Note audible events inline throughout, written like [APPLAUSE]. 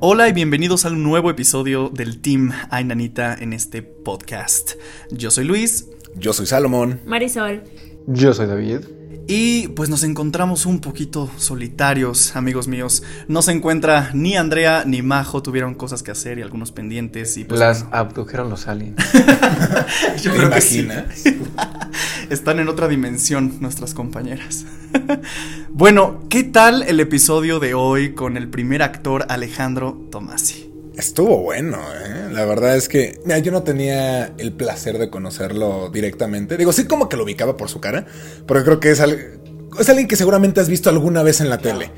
Hola y bienvenidos a un nuevo episodio del Team Ainanita en este podcast. Yo soy Luis. Yo soy Salomón. Marisol. Yo soy David. Y pues nos encontramos un poquito solitarios, amigos míos. No se encuentra ni Andrea ni Majo, tuvieron cosas que hacer y algunos pendientes. Y pues, Las abdujeron los aliens. [LAUGHS] Yo ¿Te creo que sí. imaginas? [LAUGHS] Están en otra dimensión nuestras compañeras. [LAUGHS] bueno, ¿qué tal el episodio de hoy con el primer actor Alejandro Tomasi? Estuvo bueno, ¿eh? La verdad es que, mira, yo no tenía el placer de conocerlo directamente. Digo, sí como que lo ubicaba por su cara, porque creo que es, al- es alguien que seguramente has visto alguna vez en la tele,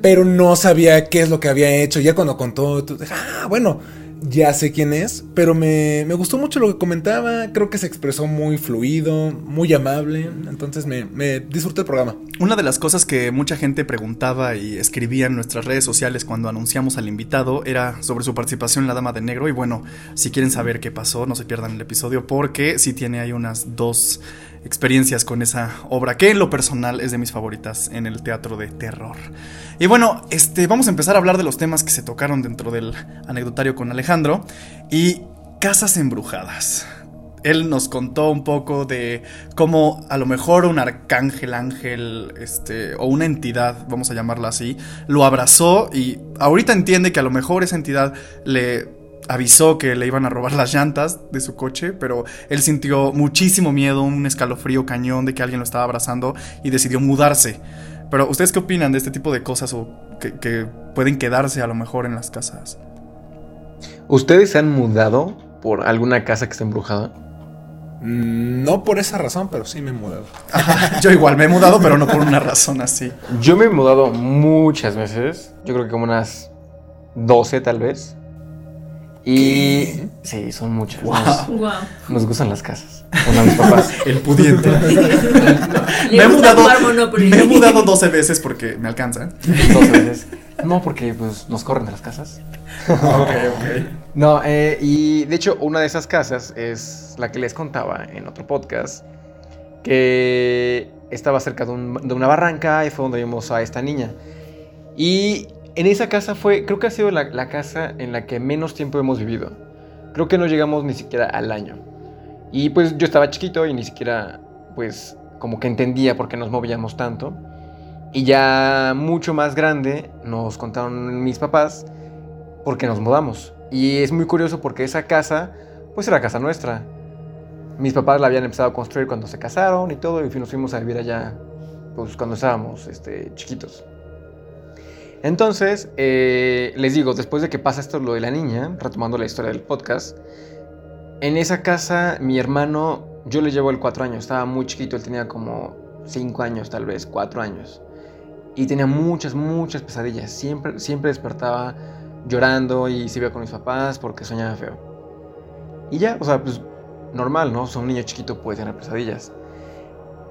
pero no sabía qué es lo que había hecho. Ya cuando contó, tú, ah, bueno, ya sé quién es, pero me, me gustó mucho lo que comentaba. Creo que se expresó muy fluido, muy amable, entonces me, me disfruté el programa. Una de las cosas que mucha gente preguntaba y escribía en nuestras redes sociales cuando anunciamos al invitado era sobre su participación en La Dama de Negro. Y bueno, si quieren saber qué pasó, no se pierdan el episodio porque sí tiene ahí unas dos experiencias con esa obra que en lo personal es de mis favoritas en el teatro de terror. Y bueno, este, vamos a empezar a hablar de los temas que se tocaron dentro del anecdotario con Alejandro y casas embrujadas. Él nos contó un poco de cómo a lo mejor un arcángel, ángel, este, o una entidad, vamos a llamarla así, lo abrazó y ahorita entiende que a lo mejor esa entidad le avisó que le iban a robar las llantas de su coche, pero él sintió muchísimo miedo, un escalofrío cañón de que alguien lo estaba abrazando y decidió mudarse. Pero ¿ustedes qué opinan de este tipo de cosas o que, que pueden quedarse a lo mejor en las casas? ¿Ustedes se han mudado por alguna casa que está embrujada? Mm, No por esa razón, pero sí me he mudado. Yo igual me he mudado, pero no por una razón así. Yo me he mudado muchas veces. Yo creo que como unas 12 tal vez. Y ¿Qué? sí, son muchas. Wow. Nos, Wow. nos gustan las casas. Bueno, mis papás. [LAUGHS] El pudiente. [LAUGHS] Me, he mudado, me he mudado 12 veces porque me alcanza. 12 veces. [LAUGHS] No, porque pues nos corren de las casas. Ok, ok. No, eh, y de hecho una de esas casas es la que les contaba en otro podcast, que estaba cerca de, un- de una barranca y fue donde vimos a esta niña. Y en esa casa fue, creo que ha sido la, casa en la que menos tiempo hemos vivido. Creo que no llegamos ni siquiera al año. Y pues yo estaba chiquito y ni siquiera, pues, como que entendía por qué nos movíamos tanto. Y ya mucho más grande nos contaron mis papás por qué nos mudamos. Y es muy curioso porque esa casa, pues era casa nuestra. Mis papás la habían empezado a construir cuando se casaron y todo, y nos fuimos a vivir allá, pues cuando estábamos este, chiquitos. Entonces, eh, les digo, después de que pasa esto lo de la niña, retomando la historia del podcast, en esa casa mi hermano, yo le llevo el cuatro años, estaba muy chiquito, él tenía como cinco años tal vez, cuatro años. Y tenía muchas, muchas pesadillas. Siempre, siempre despertaba llorando y se iba con mis papás porque soñaba feo. Y ya, o sea, pues normal, ¿no? O sea, un niño chiquito puede tener pesadillas.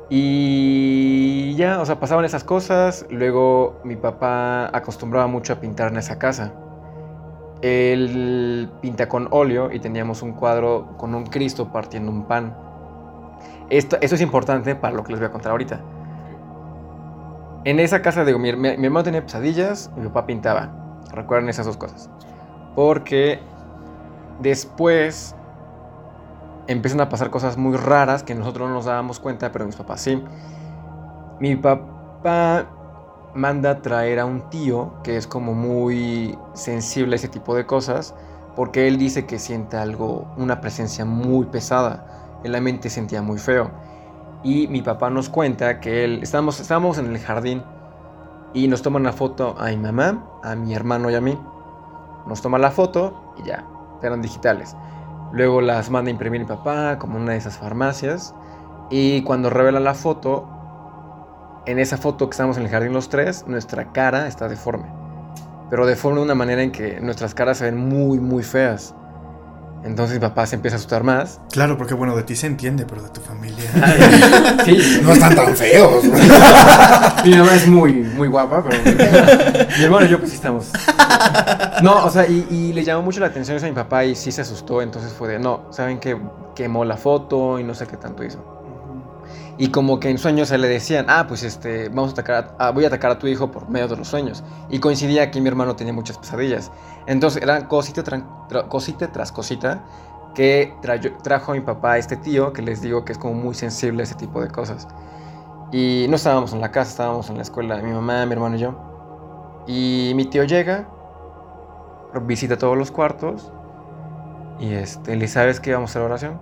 Y ya, o sea, pasaban esas cosas. Luego mi papá acostumbraba mucho a pintar en esa casa. Él pinta con óleo y teníamos un cuadro con un Cristo partiendo un pan. Esto, es importante para lo que les voy a contar ahorita. En esa casa, digo, mi, mi- mi hermano tenía pesadillas, mi papá pintaba. Recuerden esas dos cosas. Porque después empiezan a pasar cosas muy raras que nosotros no nos dábamos cuenta, pero mis papás sí. Mi papá manda traer a un tío que es como muy sensible a ese tipo de cosas, porque él dice que siente algo, una presencia muy pesada. En la mente sentía muy feo. Y mi papá nos cuenta que él, estábamos, estábamos en el jardín y nos toman una foto a mi mamá, a mi hermano y a mí. Nos toma la foto y ya, eran digitales. Luego las manda a imprimir mi papá, como una de esas farmacias. Y cuando revela la foto, en esa foto que estamos en el jardín los tres, nuestra cara está deforme. Pero deforme de una manera en que nuestras caras se ven muy, muy feas. Entonces mi papá se empieza a asustar más. Claro, porque bueno, de ti se entiende, pero de tu familia. Sí, [LAUGHS] No están tan feos. [LAUGHS] Mi mamá es muy, muy guapa, pero mi hermano y yo pues sí estamos. No, o sea, y, y le llamó mucho la atención eso a mi papá y sí se asustó, entonces fue de, no, saben que quemó la foto y no sé qué tanto hizo. Y como que en sueños se le decían, ah, pues este, vamos a atacar, a, voy a atacar a tu hijo por medio de los sueños. Y coincidía que mi hermano tenía muchas pesadillas. Entonces eran cosita, cosita tras cosita que trajo a mi papá a este tío, que les digo que es como muy sensible a ese tipo de cosas. Y no estábamos en la casa, estábamos en la escuela, mi mamá, mi hermano y yo. Y mi tío llega, visita todos los cuartos y este, le sabes que íbamos a hacer oración.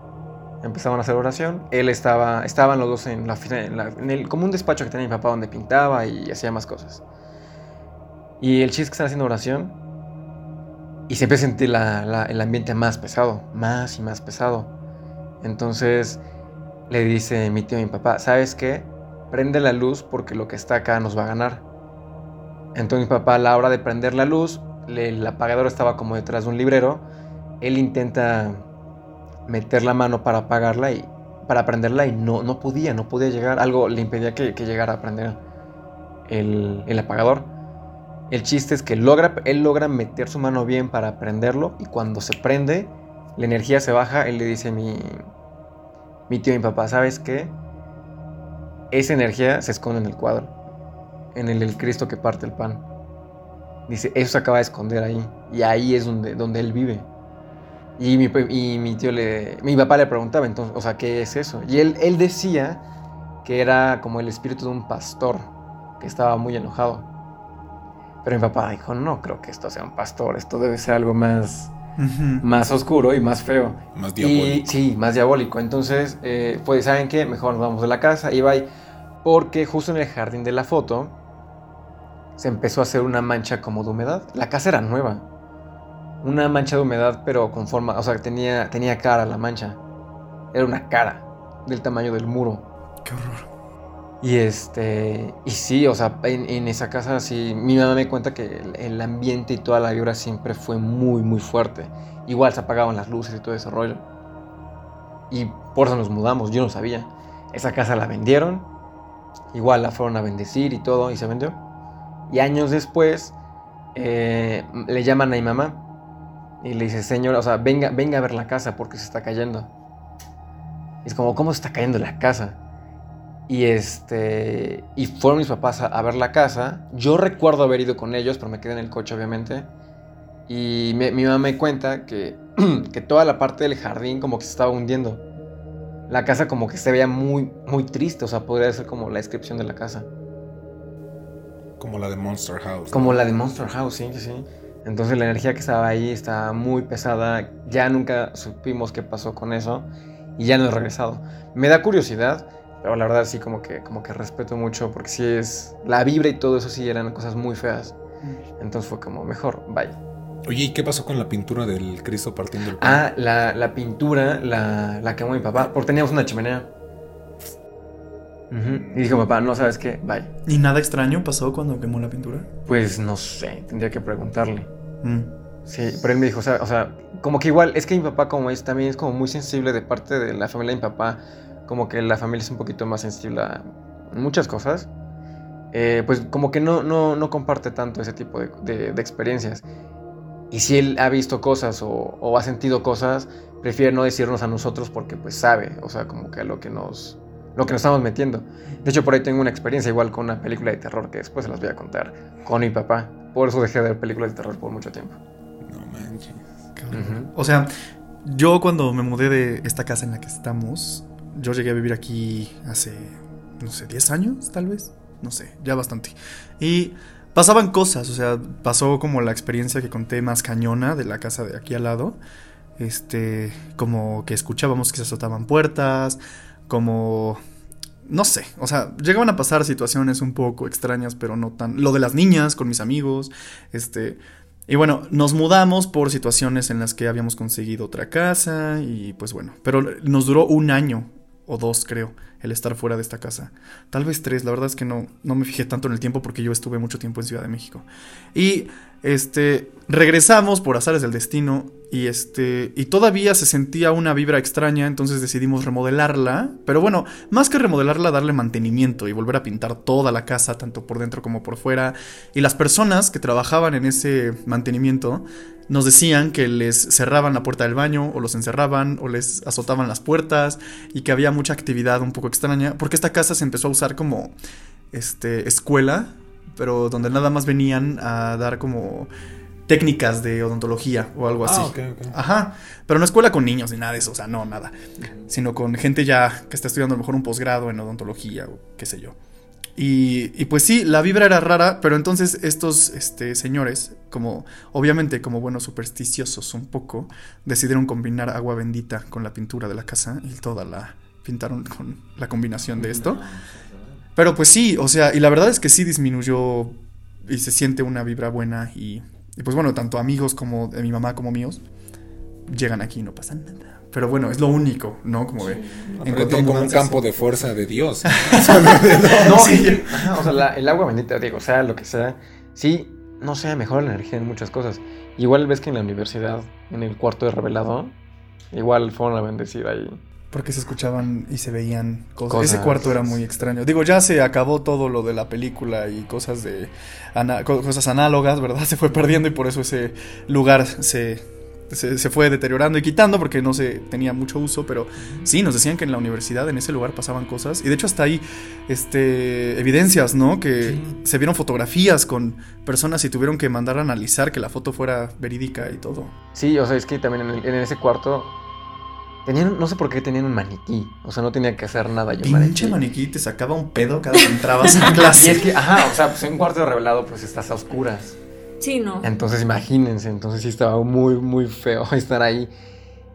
Empezaban a hacer oración. Él estaba, estaban los dos en, la, en, el, como un despacho que tenía mi papá donde pintaba y hacía más cosas. Y el chiste que están haciendo oración y se empieza a sentir el ambiente más pesado, más y más pesado. Entonces le dice mi tío a mi papá, ¿sabes qué? Prende la luz porque lo que está acá nos va a ganar. Entonces mi papá a la hora de prender la luz, el apagador estaba como detrás de un librero, él intenta meter la mano para apagarla y para prenderla y no, no podía, no podía llegar, algo le impedía que, llegara a prender el, el apagador. El chiste es que logra, él logra meter su mano bien para prenderlo y cuando se prende, la energía se baja, él le dice mi, mi tío y mi papá, ¿sabes qué? Esa energía se esconde en el cuadro, en el, el Cristo que parte el pan. Dice, eso se acaba de esconder ahí y ahí es donde, donde él vive. Y mi, y mi tío le, mi papá le preguntaba entonces, o sea, ¿qué es eso? Y él, él decía que era como el espíritu de un pastor que estaba muy enojado pero mi papá dijo, no creo que esto sea un pastor, esto debe ser algo más, más oscuro y más feo. Más diabólico. sí, más diabólico. Entonces, eh, pues, ¿saben qué? Mejor nos vamos de la casa y bye. Porque justo en el jardín de la foto se empezó a hacer una mancha como de humedad. La casa era nueva. Una mancha de humedad, pero con forma, o sea, tenía, tenía cara la mancha. Era una cara del tamaño del muro. Qué horror. Y este, y sí, o sea, en, esa casa sí, mi mamá me cuenta que el, ambiente y toda la vibra siempre fue muy, muy fuerte. Igual se apagaban las luces y todo ese rollo. Y por eso nos mudamos, yo no sabía. Esa casa la vendieron, igual la fueron a bendecir y todo, y se vendió. Y años después eh, le llaman a mi mamá y le dice, señora, o sea, venga, venga a ver la casa porque se está cayendo. Es como, ¿cómo se está cayendo la casa? Y este. Y fueron mis papás a, ver la casa. Yo recuerdo haber ido con ellos, pero me quedé en el coche, obviamente. Y mi mamá me cuenta que, [CLEARS THROAT] que toda la parte del jardín como que se estaba hundiendo. La casa como que se veía muy, muy triste. O sea, podría ser como la descripción de la casa. Como la de Monster House. Como la de Monster House, sí, sí. Entonces la energía que estaba ahí estaba muy pesada. Ya nunca supimos qué pasó con eso. Y ya no he regresado. Me da curiosidad pero la verdad sí como que, como que respeto mucho porque sí es... La vibra y todo eso sí eran cosas muy feas. Mm. Entonces fue como, mejor, bye. Oye, ¿y qué pasó con la pintura del Cristo partiendo el pan? Ah, la, la pintura la, la, quemó mi papá porque teníamos una chimenea. Y dijo papá, no sabes qué, bye. ¿Y nada extraño pasó cuando quemó la pintura? Pues no sé, tendría que preguntarle. Mm. Sí, pero él me dijo, o sea, o sea, como que igual, es que mi papá como es, también es como muy sensible de parte de la familia de mi papá como que la familia es un poquito más sensible a muchas cosas, eh, pues como que no, no, no, comparte tanto ese tipo de, de, experiencias. Y si él ha visto cosas o, o, ha sentido cosas, prefiere no decirnos a nosotros porque pues sabe, o sea, como que lo que nos, lo que nos estamos metiendo. De hecho, por ahí tengo una experiencia igual con una película de terror que después se las voy a contar con mi papá. Por eso dejé de ver películas de terror por mucho tiempo. No manches. O sea, yo cuando me mudé de esta casa en la que estamos, yo llegué a vivir aquí hace, no sé, 10 años tal vez. No sé, ya bastante. Y pasaban cosas, o sea, pasó como la experiencia que conté más cañona de la casa de aquí al lado. Este, como que escuchábamos que se azotaban puertas, como no sé, o sea, llegaban a pasar situaciones un poco extrañas, pero no tan. Lo de las niñas con mis amigos, este. Y bueno, nos mudamos por situaciones en las que habíamos conseguido otra casa y pues bueno, pero nos duró un año o dos, creo, el estar fuera de esta casa. Tal vez tres, la verdad es que no, no me fijé tanto en el tiempo porque yo estuve mucho tiempo en Ciudad de México. Y este, regresamos por azares del destino y este y todavía se sentía una vibra extraña, entonces decidimos remodelarla, pero bueno, más que remodelarla, darle mantenimiento y volver a pintar toda la casa tanto por dentro como por fuera. Y las personas que trabajaban en ese mantenimiento nos decían que les cerraban la puerta del baño o los encerraban o les azotaban las puertas y que había mucha actividad un poco extraña, porque esta casa se empezó a usar como este escuela, pero donde nada más venían a dar como técnicas de odontología o algo así. Ah, ok, ok. Ajá, pero no escuela con niños ni nada de eso, o sea, no, nada, sino con gente ya que está estudiando a lo mejor un posgrado en odontología o qué sé yo. Y, pues sí, la vibra era rara, pero entonces estos este, señores, como obviamente como buenos supersticiosos un poco, decidieron combinar agua bendita con la pintura de la casa y toda la pintaron con la combinación de esto. Pero pues sí, o sea, y la verdad es que sí disminuyó y se siente una vibra buena y, y pues bueno, tanto amigos como de mi mamá como míos llegan aquí y no pasa nada. Pero bueno, es lo único, ¿no? Como de... Pero tiene como un campo de fuerza de Dios. [LAUGHS] No, Sí. ajá, o sea, la- el agua bendita, digo, sea lo que sea, sí, no sé, mejora la energía en muchas cosas. Igual ves que en la universidad, en el cuarto de revelado, igual fueron a bendecir ahí. Porque se escuchaban y se veían cosas. Cosas. Ese cuarto era muy extraño. Digo, ya se acabó todo lo de la película y cosas de cosas análogas, ¿verdad? [LAUGHS] Se fue perdiendo y por eso ese lugar se, se, se fue deteriorando y quitando porque no se tenía mucho uso. Pero sí, nos decían que en la universidad, en ese lugar, pasaban cosas. Y de hecho, hasta hay este, evidencias, ¿no? Que se vieron fotografías con personas y tuvieron que mandar a analizar que la foto fuera verídica y todo. Sí, o sea, es que también en, el- en ese cuarto tenían, no sé por qué tenían un maniquí, o sea, no tenía que hacer nada. yo Pinche maniquí te sacaba un pedo cada que entrabas a clase. [LAUGHS] Y es que, ajá, o sea, pues en un cuarto revelado, pues estás a oscuras. Sí, no. Entonces imagínense, entonces sí estaba muy, muy feo [LAUGHS] estar ahí.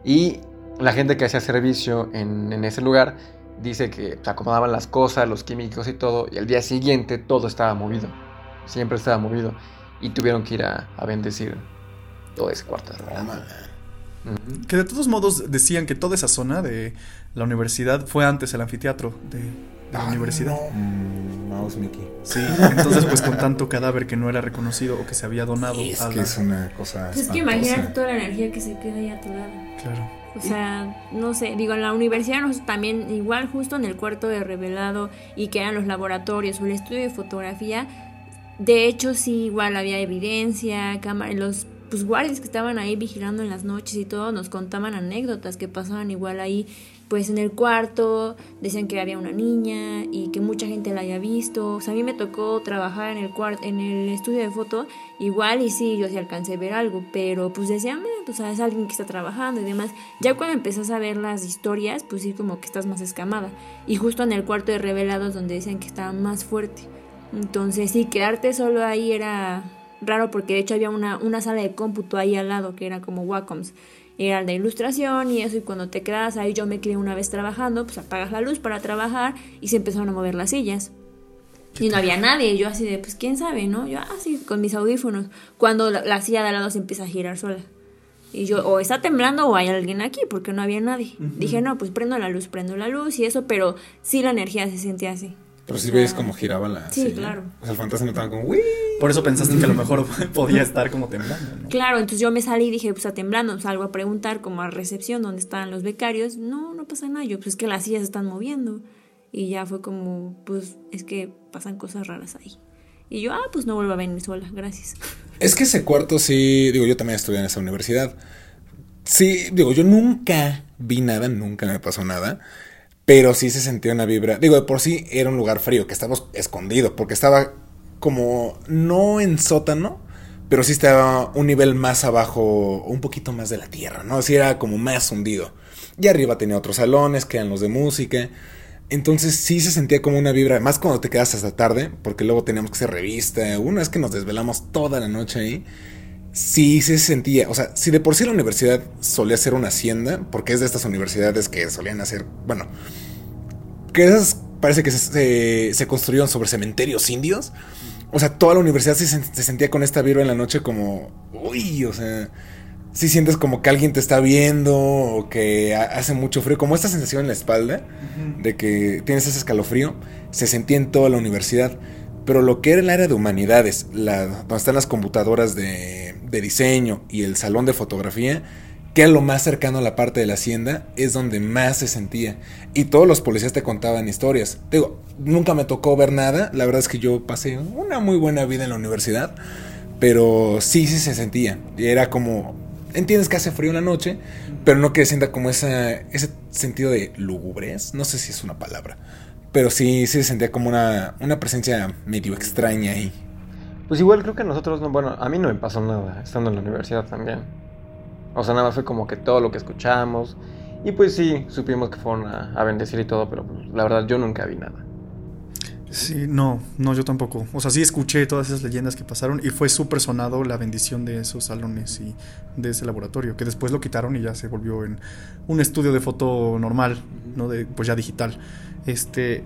Y la gente que hacía servicio en, en ese lugar dice que se acomodaban las cosas, los químicos y todo, y al día siguiente todo estaba movido. Siempre estaba movido. Y tuvieron que ir a, a bendecir todo ese cuarto de. Ujú. Que de todos modos decían que toda esa zona de la universidad fue antes el anfiteatro de, de la universidad. Mm, Mouse Mickey. Sí, entonces pues con tanto cadáver que no era reconocido o que se había donado Es a que la- es una cosa. Pues es que imagínate toda la energía que se queda ahí atorada. Claro. O sea, no sé, digo, en la universidad nosotros también, igual justo en el cuarto de revelado y que eran los laboratorios o el estudio de fotografía, de hecho sí, igual había evidencia, cámara, los pues, guardias que estaban ahí vigilando en las noches y todo nos contaban anécdotas que pasaban igual ahí, pues en el cuarto, decían que había una niña y que mucha gente la había visto. O sea, a mí me tocó trabajar en el cuarto, en el estudio de foto, igual y sí, yo sí alcancé a ver algo, pero pues decían, "Eh, pues es alguien que está trabajando y demás. Ya cuando empezás a ver las historias, pues sí, como que estás más escamada. Y justo en el cuarto de revelados donde decían que estaba más fuerte. Entonces sí, quedarte solo ahí era raro porque de hecho había una, una sala de cómputo ahí al lado que era como Wacoms. Era de ilustración y eso, y cuando te quedas ahí, yo me quedé una vez trabajando, pues apagas la luz para trabajar y se empezaron a mover las sillas. Y no había nadie, y yo así de, pues quién sabe, ¿no? Yo así con mis audífonos, cuando la, la silla de al lado se empieza a girar sola. Y yo, o está temblando o hay alguien aquí, porque no había nadie. Dije, no, pues prendo la luz, prendo la luz y eso, pero sí la energía se sentía así. Pero si O ves sea, cómo giraba la. Sí, silla. claro. O sea, el fantasma estaba como, ¡Wii! Por eso pensaste que a lo mejor [LAUGHS] podía estar como temblando, ¿no? Claro, entonces yo me salí y dije, pues está temblando, salgo a preguntar como a recepción dónde estaban los becarios. No, no pasa nada. Yo, pues es que las sillas se están moviendo. Y ya fue como, pues es que pasan cosas raras ahí. Y yo, ah, pues no vuelvo a venir sola, gracias. [LAUGHS] Es que ese cuarto sí, digo, yo también estudié en esa universidad. Sí, digo, yo nunca vi nada, nunca me pasó nada, pero sí se sentía una vibra. Digo, de por sí era un lugar frío, que estaba escondido, porque estaba como no en sótano, pero sí estaba un nivel más abajo, un poquito más de la tierra, ¿no? Así era como más hundido. Y arriba tenía otros salones, que eran los de música. Entonces sí se sentía como una vibra, más cuando te quedas hasta tarde, porque luego teníamos que hacer revista. Una vez que nos desvelamos toda la noche ahí, sí se sentía. O sea, si de por sí la universidad solía ser una hacienda, porque es de estas universidades que solían hacer, bueno, que esas parece que se, se, se construyeron sobre cementerios indios. O sea, toda la universidad se, sen- se sentía con esta vibra en la noche como, uy, o sea, sí sientes como que alguien te está viendo o que ha- hace mucho frío, como esta sensación en la espalda de que tienes ese escalofrío, se sentía en toda la universidad. Pero lo que era el área de humanidades, la, donde están las computadoras de, diseño y el salón de fotografía, que era lo más cercano a la parte de la hacienda, es donde más se sentía. Y todos los policías te contaban historias. Digo, nunca me tocó ver nada. La verdad es que yo pasé una muy buena vida en la universidad. Pero sí, sí se sentía. Era como, entiendes que hace frío en la noche, pero no que sienta como ese sentido de lúgubres. No sé si es una palabra. Pero sí, sí se sentía como una, una presencia medio extraña ahí. Pues igual creo que a nosotros, no, bueno, a mí no me pasó nada estando en la universidad también. O sea, nada más fue como que todo lo que escuchamos. Y pues sí, supimos que fueron a, a bendecir y todo, pero pues, la verdad yo nunca vi nada. Sí, no, no, yo tampoco. O sea, sí escuché todas esas leyendas que pasaron y fue súper sonado la bendición de esos salones y de ese laboratorio, que después lo quitaron y ya se volvió en un estudio de foto normal, ¿no? De, pues ya digital. Este,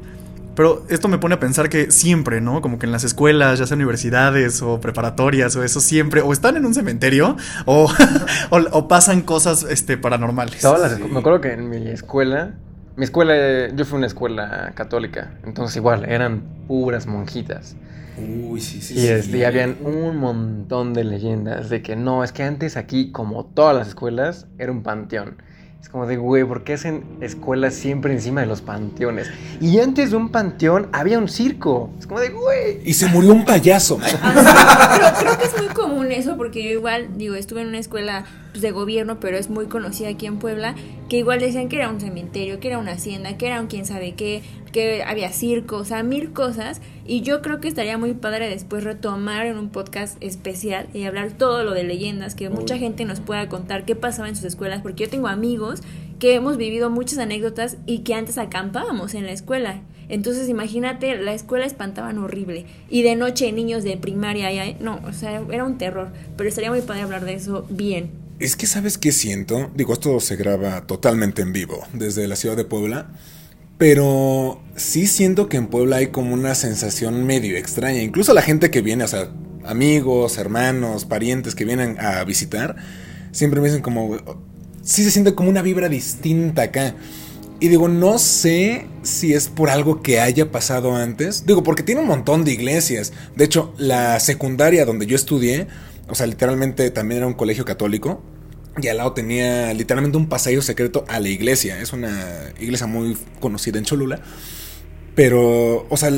pero esto me pone a pensar que siempre, ¿no? Como que en las escuelas, ya sea universidades o preparatorias o eso, siempre, o están en un cementerio o, [LAUGHS] o, o pasan cosas este, paranormales. Todas las escu- me acuerdo que en mi escuela, mi escuela, yo fui a una escuela católica, entonces igual, eran puras monjitas. Uy, sí, sí. Y, este, y habían un montón de leyendas de que no, es que antes aquí, como todas las escuelas, era un panteón. Es como de, güey, ¿por qué hacen escuelas siempre encima de los panteones? Y antes de un panteón había un circo. Es como de, güey. Y se murió un payaso. Creo, creo que es muy común eso, porque yo igual, digo, estuve en una escuela pues, de gobierno, pero es muy conocida aquí en Puebla, que igual decían que era un cementerio, que era una hacienda, que era un quién sabe qué, que había circo, o sea, mil cosas. Y yo creo que estaría muy padre después retomar en un podcast especial y hablar todo lo de leyendas, que mucha gente nos pueda contar qué pasaba en sus escuelas, porque yo tengo amigos que hemos vivido muchas anécdotas y que antes acampábamos en la escuela. Entonces imagínate, la escuela espantaban horrible. Y de noche niños de primaria, ya, no, o sea, era un terror. Pero estaría muy padre hablar de eso bien. Es que, ¿sabes qué siento? Digo, esto se graba totalmente en vivo desde la ciudad de Puebla. Pero sí siento que en Puebla hay como una sensación medio extraña. Incluso la gente que viene, o sea, amigos, hermanos, parientes que vienen a visitar, siempre me dicen como... Sí se siente como una vibra distinta acá. Y digo, no sé si es por algo que haya pasado antes. Digo, porque tiene un montón de iglesias. De hecho, la secundaria donde yo estudié, o sea, literalmente también era un colegio católico. Y al lado tenía literalmente un pasillo secreto a la iglesia. Es una iglesia muy conocida en Cholula. Pero, o sea,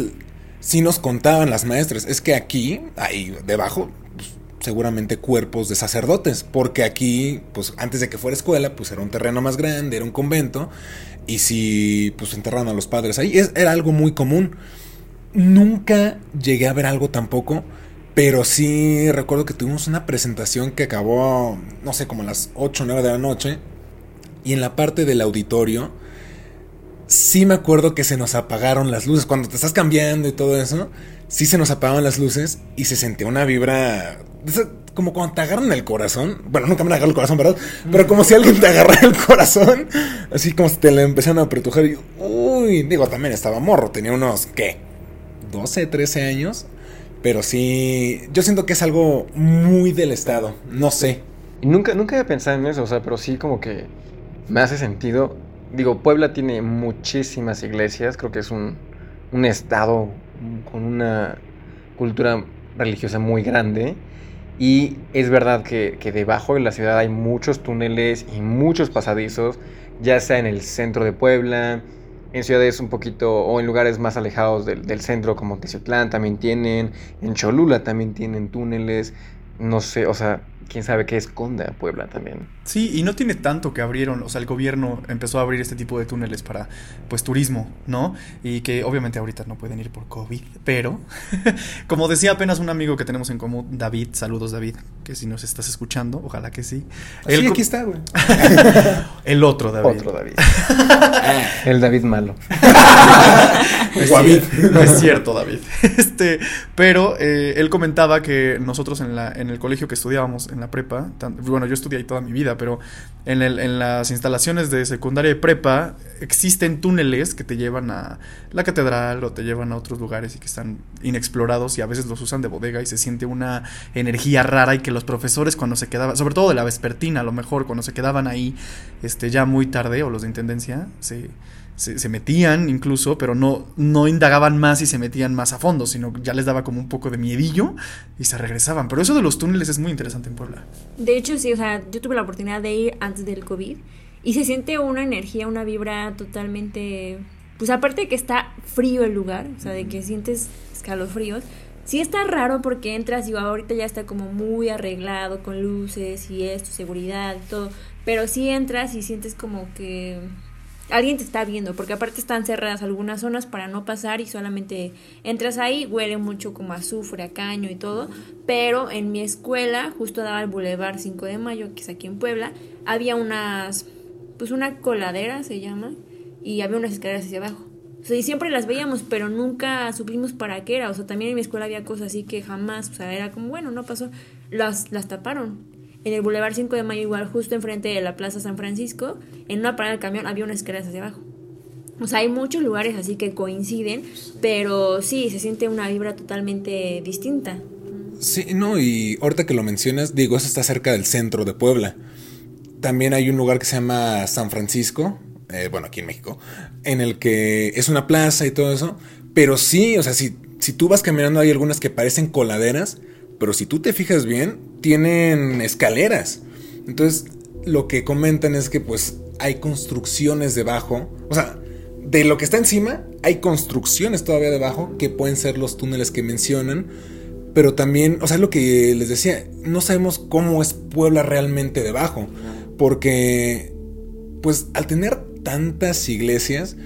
sí nos contaban las maestras. Es que aquí, ahí debajo, pues, seguramente cuerpos de sacerdotes. Porque aquí, pues antes de que fuera escuela, pues era un terreno más grande, era un convento. Y si, pues enterraron a los padres ahí. Es, era algo muy común. Nunca llegué a ver algo tampoco. Pero sí recuerdo que tuvimos una presentación que acabó, no sé, como a las 8 o 9 de la noche. Y en la parte del auditorio, sí me acuerdo que se nos apagaron las luces. Cuando te estás cambiando y todo eso, sí se nos apagaban las luces y se sentía una vibra. Como cuando te agarran el corazón. Bueno, nunca me agarró el corazón, ¿verdad? Pero como si alguien te agarrara el corazón. Así como si te le empezaron a apretujar. Y, uy, digo, también estaba morro. Tenía unos, ¿qué? 12, 13 años. Pero sí, yo siento que es algo muy del Estado. No sé. Nunca, nunca había pensado en eso, o sea, pero sí como que me hace sentido. Digo, Puebla tiene muchísimas iglesias, creo que es un, un estado con una cultura religiosa muy grande. Y es verdad que, que, debajo de la ciudad hay muchos túneles y muchos pasadizos, ya sea en el centro de Puebla, en ciudades un poquito o en lugares más alejados del, del centro como Teciutlán también tienen, en Cholula también tienen túneles, no sé, o sea, quién sabe qué esconda Puebla también. Sí, y no tiene tanto que abrieron, o sea, el gobierno empezó a abrir este tipo de túneles para, pues, turismo, ¿no? Y que obviamente ahorita no pueden ir por COVID, pero, [LAUGHS] como decía apenas un amigo que tenemos en común, David, saludos David, que si nos estás escuchando, ojalá que sí. El, sí, aquí está, güey. [LAUGHS] el otro David. Otro David. [LAUGHS] el David malo. no, es cierto, no es cierto, David. Este, pero eh, él comentaba que nosotros en, la, en el colegio que estudiábamos, en la prepa, bueno, yo estudié ahí toda mi vida, pero en, el, en, las instalaciones de secundaria y prepa existen túneles que te llevan a la catedral o te llevan a otros lugares y que están inexplorados y a veces los usan de bodega y se siente una energía rara y que los profesores cuando se quedaban, sobre todo de la vespertina a lo mejor, cuando se quedaban ahí este, ya muy tarde o los de intendencia, se se, metían incluso, pero no, no indagaban más y se metían más a fondo, sino ya les daba como un poco de miedillo y se regresaban. Pero eso de los túneles es muy interesante en Puebla. De hecho, sí, o sea, yo tuve la oportunidad de ir antes del COVID y se siente una energía, una vibra totalmente... Pues aparte de que está frío el lugar, o sea, de que sientes escalofríos, sí está raro porque entras y ahorita ya está como muy arreglado con luces y esto, seguridad y todo, pero sí entras y sientes como que alguien te está viendo, porque aparte están cerradas algunas zonas para no pasar y solamente entras ahí, huele mucho como azufre, a caño y todo, pero en mi escuela, justo daba el Boulevard 5 de Mayo, que es aquí en Puebla, había unas, pues una coladera se llama, y había unas escaleras hacia abajo. O sea, y siempre las veíamos, pero nunca supimos para qué era. O sea, también en mi escuela había cosas así que jamás, o sea, era como, bueno, no pasó. Las, las taparon en el Boulevard 5 de Mayo, igual justo enfrente de la Plaza San Francisco, en una parada del camión había una escaleras hacia abajo. O sea, hay muchos lugares así que coinciden, pero sí, se siente una vibra totalmente distinta. Sí, no, y ahorita que lo mencionas, digo, eso está cerca del centro de Puebla. También hay un lugar que se llama San Francisco, eh, bueno, aquí en México, en el que es una plaza y todo eso, pero sí, o sea, si, si tú vas caminando hay algunas que parecen coladeras, pero si tú te fijas bien, tienen escaleras. Entonces, lo que comentan es que pues hay construcciones debajo. O sea, de lo que está encima, hay construcciones todavía debajo que pueden ser los túneles que mencionan. Pero también, o sea, lo que les decía, no sabemos cómo es Puebla realmente debajo. Porque, pues al tener tantas iglesias,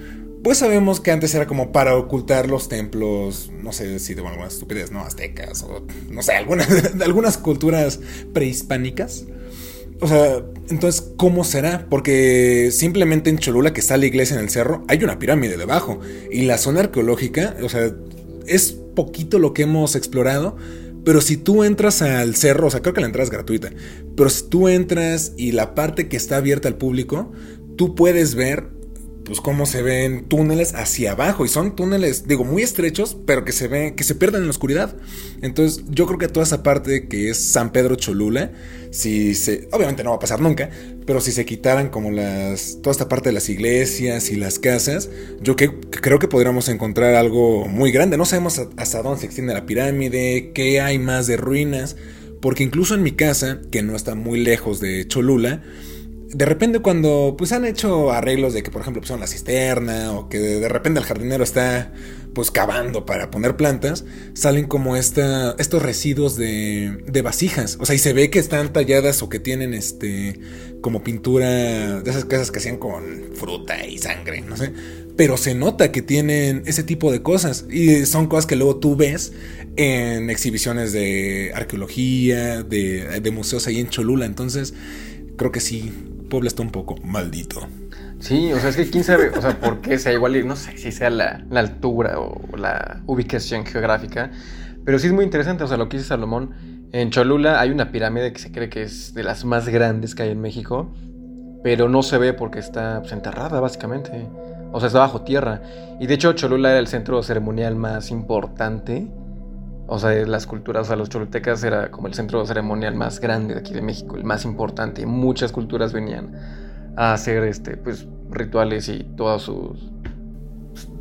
pues sabemos que antes era como para ocultar los templos, no sé si de algunas estupidez, ¿no? Aztecas o no sé, algunas, [LAUGHS] algunas culturas prehispánicas. O sea, entonces, ¿cómo será? Porque simplemente en Cholula, que está la iglesia en el cerro, hay una pirámide debajo. Y la zona arqueológica, o sea, es poquito lo que hemos explorado. Pero si tú entras al cerro, o sea, creo que la entrada es gratuita. Pero si tú entras y la parte que está abierta al público, tú puedes ver pues cómo se ven túneles hacia abajo. Y son túneles digo muy estrechos pero que se ven que se pierden en la oscuridad. Entonces yo creo que toda esa parte que es San Pedro Cholula si se obviamente no va a pasar nunca pero si se quitaran como las toda esta parte de las iglesias y las casas yo creo que podríamos encontrar algo muy grande. No sabemos hasta dónde se extiende la pirámide qué hay más de ruinas porque incluso en mi casa que no está muy lejos de Cholula de repente cuando pues han hecho arreglos de que por ejemplo pusieron la cisterna o que de, repente el jardinero está pues cavando para poner plantas, salen como esta, estos residuos de, de vasijas. O sea, y se ve que están talladas o que tienen este como pintura de esas casas que hacían con fruta y sangre, no sé. Pero se nota que tienen ese tipo de cosas. Y son cosas que luego tú ves en exhibiciones de arqueología, de, de museos ahí en Cholula. Entonces, creo que sí, Puebla está un poco maldito. Sí, o sea, es que quién sabe, o sea, por qué sea igual, no sé si sea la, altura o la ubicación geográfica, pero sí es muy interesante, o sea, lo que dice Salomón, en Cholula hay una pirámide que se cree que es de las más grandes que hay en México, pero no se ve porque está pues, enterrada, básicamente. O sea, está bajo tierra. Y de hecho, Cholula era el centro ceremonial más importante o sea, las culturas, o sea, los cholutecas era como el centro ceremonial más grande de aquí de México, el más importante. Muchas culturas venían a hacer este, pues, rituales y todos sus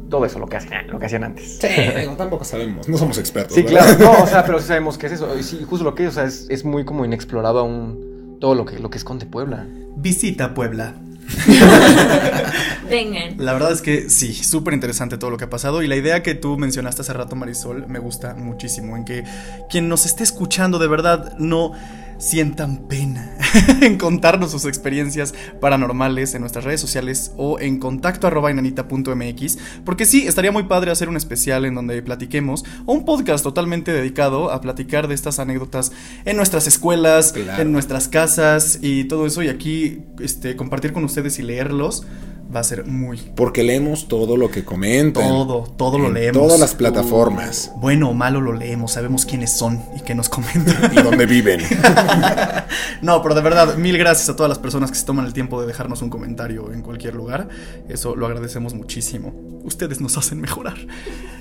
todo eso lo que hacían, lo que hacían antes. Sí, tampoco sabemos, no somos expertos. Sí, claro, [LAUGHS] no, o sea, pero sabemos qué es eso. Y sí, justo lo que es, o sea, es, es, muy como inexplorado aún todo lo que, lo que esconde Puebla. Visita Puebla. [LAUGHS] Vengan. La verdad es que sí, súper interesante todo lo que ha pasado y la idea que tú mencionaste hace rato, Marisol, me gusta muchísimo, en que quien nos esté escuchando de verdad no sientan pena [LAUGHS] en contarnos sus experiencias paranormales en nuestras redes sociales o en contacto arroba inanita.mx, porque sí, estaría muy padre hacer un especial en donde platiquemos o un podcast totalmente dedicado a platicar de estas anécdotas en nuestras escuelas, en nuestras casas y todo eso y aquí este, compartir con ustedes y leerlos va a ser muy. Porque leemos todo lo que comentan. Todo, todo lo leemos. Todas las plataformas. bueno o malo lo leemos, sabemos quiénes son y qué nos comentan. y dónde viven. [LAUGHS] no, pero de verdad, mil gracias a todas las personas que se toman el tiempo de dejarnos un comentario en cualquier lugar. Eso lo agradecemos muchísimo. Ustedes nos hacen mejorar.